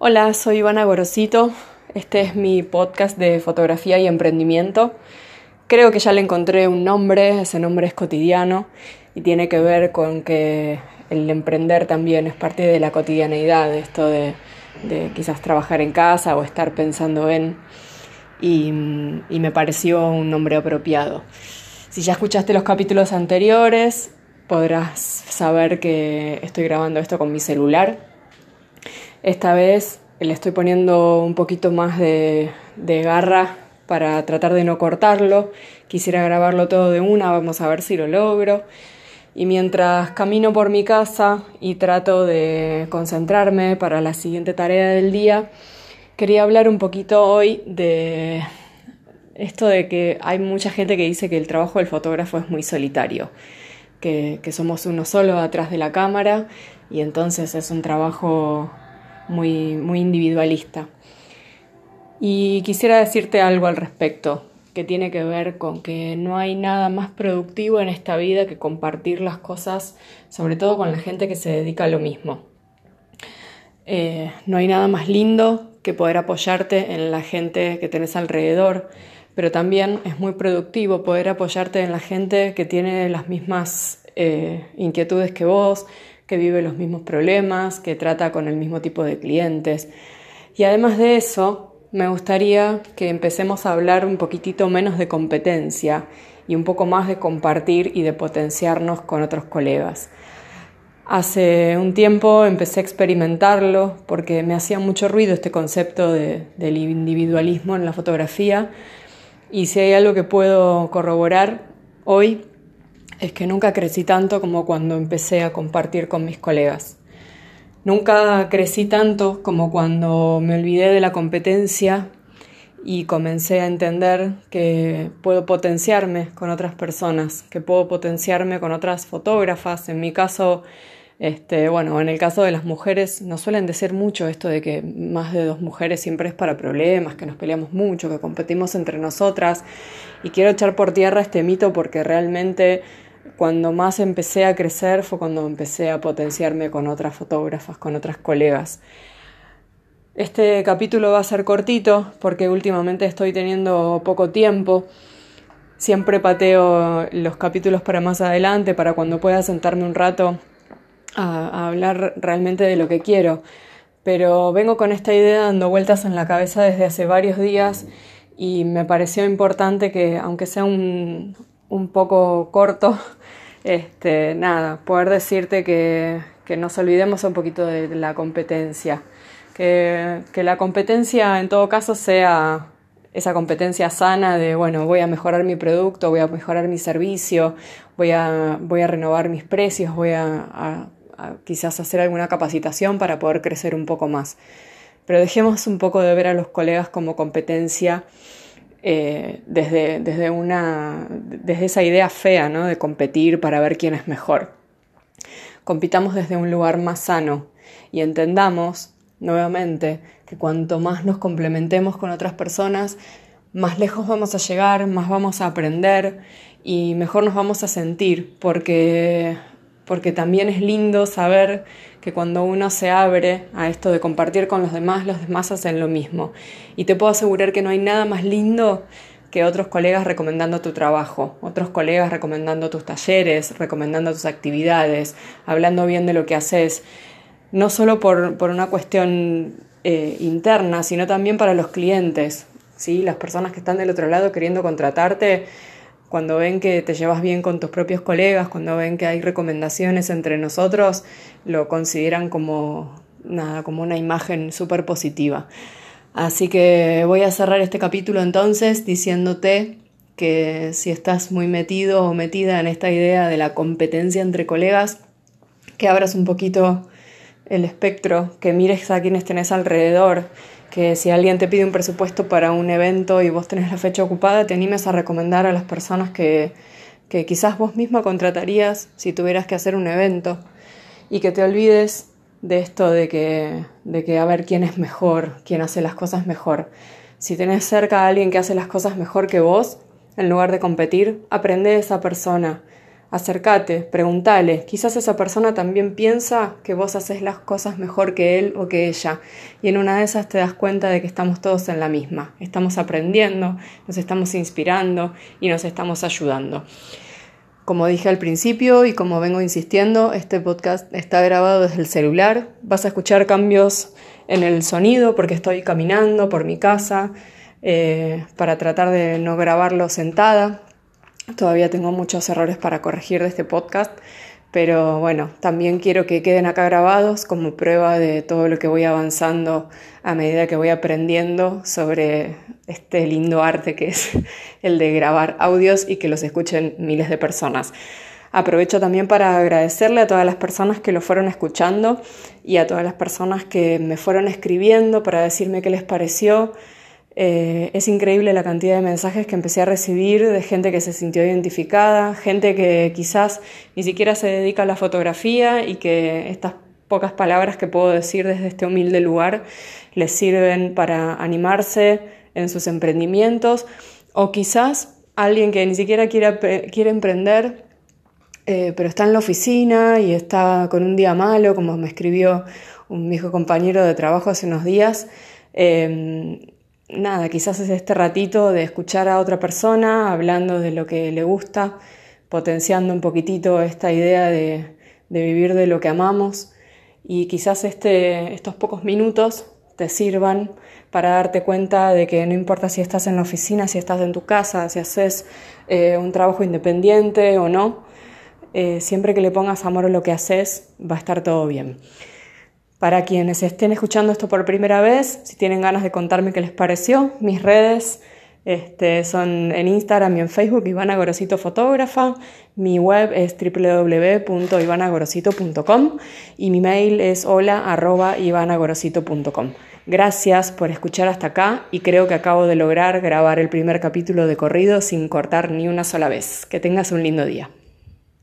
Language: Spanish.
Hola, soy Ivana Gorosito. Este es mi podcast de fotografía y emprendimiento. Creo que ya le encontré un nombre, ese nombre es cotidiano y tiene que ver con que el emprender también es parte de la cotidianeidad, esto de, quizás trabajar en casa o estar pensando en... Y, y me pareció un nombre apropiado. Si ya escuchaste los capítulos anteriores, podrás saber que estoy grabando esto con mi celular. Esta vez le estoy poniendo un poquito más de, garra para tratar de no cortarlo. Quisiera grabarlo todo de una, vamos a ver si lo logro. Y mientras camino por mi casa y trato de concentrarme para la siguiente tarea del día, quería hablar un poquito hoy de esto de que hay mucha gente que dice que el trabajo del fotógrafo es muy solitario que, somos uno solo atrás de la cámara y entonces es un trabajo muy, muy individualista. Y quisiera decirte algo al respecto, que tiene que ver con que no hay nada más productivo en esta vida que compartir las cosas, sobre todo con la gente que se dedica a lo mismo. Eh, no hay nada más lindo que poder apoyarte en la gente que tenés alrededor, pero también es muy productivo poder apoyarte en la gente que tiene las mismas eh, inquietudes que vos, que vive los mismos problemas, que trata con el mismo tipo de clientes. Y además de eso, me gustaría que empecemos a hablar un poquitito menos de competencia y un poco más de compartir y de potenciarnos con otros colegas. Hace un tiempo empecé a experimentarlo porque me hacía mucho ruido este concepto del individualismo en la fotografía y si hay algo que puedo corroborar hoy es que nunca crecí tanto como cuando empecé a compartir con mis colegas. Nunca crecí tanto como cuando me olvidé de la competencia y comencé a entender que puedo potenciarme con otras personas, que puedo potenciarme con otras fotógrafas. En mi caso, este, bueno, en el caso de las mujeres no suelen decir mucho esto de que más de dos mujeres siempre es para problemas, que nos peleamos mucho, que competimos entre nosotras. Y quiero echar por tierra este mito porque realmente cuando más empecé a crecer fue cuando empecé a potenciarme con otras fotógrafas, con otras colegas. Este capítulo va a ser cortito porque últimamente estoy teniendo poco tiempo. Siempre pateo los capítulos para más adelante, para cuando pueda sentarme un rato a, hablar realmente de lo que quiero. Pero vengo con esta idea dando vueltas en la cabeza desde hace varios días y me pareció importante que, aunque sea un, un poco corto, este, nada, poder decirte que, que, nos olvidemos un poquito de la competencia, que, que la competencia en todo caso sea esa competencia sana de, bueno, voy a mejorar mi producto, voy a mejorar mi servicio, voy a, voy a renovar mis precios, voy a, quizás hacer alguna capacitación para poder crecer un poco más. Pero dejemos un poco de ver a los colegas como competencia eh, desde, desde, una, desde esa idea fea ¿no? de competir para ver quién es mejor. Compitamos desde un lugar más sano y entendamos, nuevamente, que cuanto más nos complementemos con otras personas, más lejos vamos a llegar, más vamos a aprender y mejor nos vamos a sentir, porque porque también es lindo saber que cuando uno se abre a esto de compartir con los demás, los demás hacen lo mismo. Y te puedo asegurar que no hay nada más lindo que otros colegas recomendando tu trabajo, otros colegas recomendando tus talleres, recomendando tus actividades, hablando bien de lo que haces, no solo por, una cuestión eh, interna, sino también para los clientes, ¿sí? las personas que están del otro lado queriendo contratarte cuando ven que te llevas bien con tus propios colegas, cuando ven que hay recomendaciones entre nosotros, lo consideran como nada, como una imagen súper positiva. Así que voy a cerrar este capítulo entonces diciéndote que si estás muy metido o metida en esta idea de la competencia entre colegas, que abras un poquito el espectro, que mires a quienes tenés alrededor, que si alguien te pide un presupuesto para un evento y vos tenés la fecha ocupada, te animes a recomendar a las personas que, que quizás vos misma contratarías si tuvieras que hacer un evento. Y que te olvides de esto de que, de que a ver quién es mejor, quién hace las cosas mejor. Si tenés cerca a alguien que hace las cosas mejor que vos, en lugar de competir, aprende de esa persona, acércate, pregúntale. Quizás esa persona también piensa que vos haces las cosas mejor que él o que ella. Y en una de esas te das cuenta de que estamos todos en la misma. Estamos aprendiendo, nos estamos inspirando y nos estamos ayudando. Como dije al principio y como vengo insistiendo, este podcast está grabado desde el celular. Vas a escuchar cambios en el sonido porque estoy caminando por mi casa eh, para tratar de no grabarlo sentada. Todavía tengo muchos errores para corregir de este podcast, pero bueno, también quiero que queden acá grabados como prueba de todo lo que voy avanzando a medida que voy aprendiendo sobre este lindo arte que es el de grabar audios y que los escuchen miles de personas. Aprovecho también para agradecerle a todas las personas que lo fueron escuchando y a todas las personas que me fueron escribiendo para decirme qué les pareció. Eh, es increíble la cantidad de mensajes que empecé a recibir de gente que se sintió identificada, gente que quizás ni siquiera se dedica a la fotografía y que estas pocas palabras que puedo decir desde este humilde lugar les sirven para animarse en sus emprendimientos o quizás alguien que ni siquiera quiere, quiere emprender eh, pero está en la oficina y está con un día malo, como me escribió un viejo compañero de trabajo hace unos días. Eh, nada, quizás es este ratito de escuchar a otra persona hablando de lo que le gusta, potenciando un poquitito esta idea de, vivir de lo que amamos y quizás este, estos pocos minutos te sirvan para darte cuenta de que no importa si estás en la oficina, si estás en tu casa, si haces eh, un trabajo independiente o no, eh, siempre que le pongas amor a lo que haces, va a estar todo bien. Para quienes estén escuchando esto por primera vez, si tienen ganas de contarme qué les pareció, mis redes este, son en Instagram y en Facebook Ivana Gorosito Fotógrafa, mi web es www.ivanagorosito.com y mi mail es hola Gracias por escuchar hasta acá y creo que acabo de lograr grabar el primer capítulo de corrido sin cortar ni una sola vez. Que tengas un lindo día.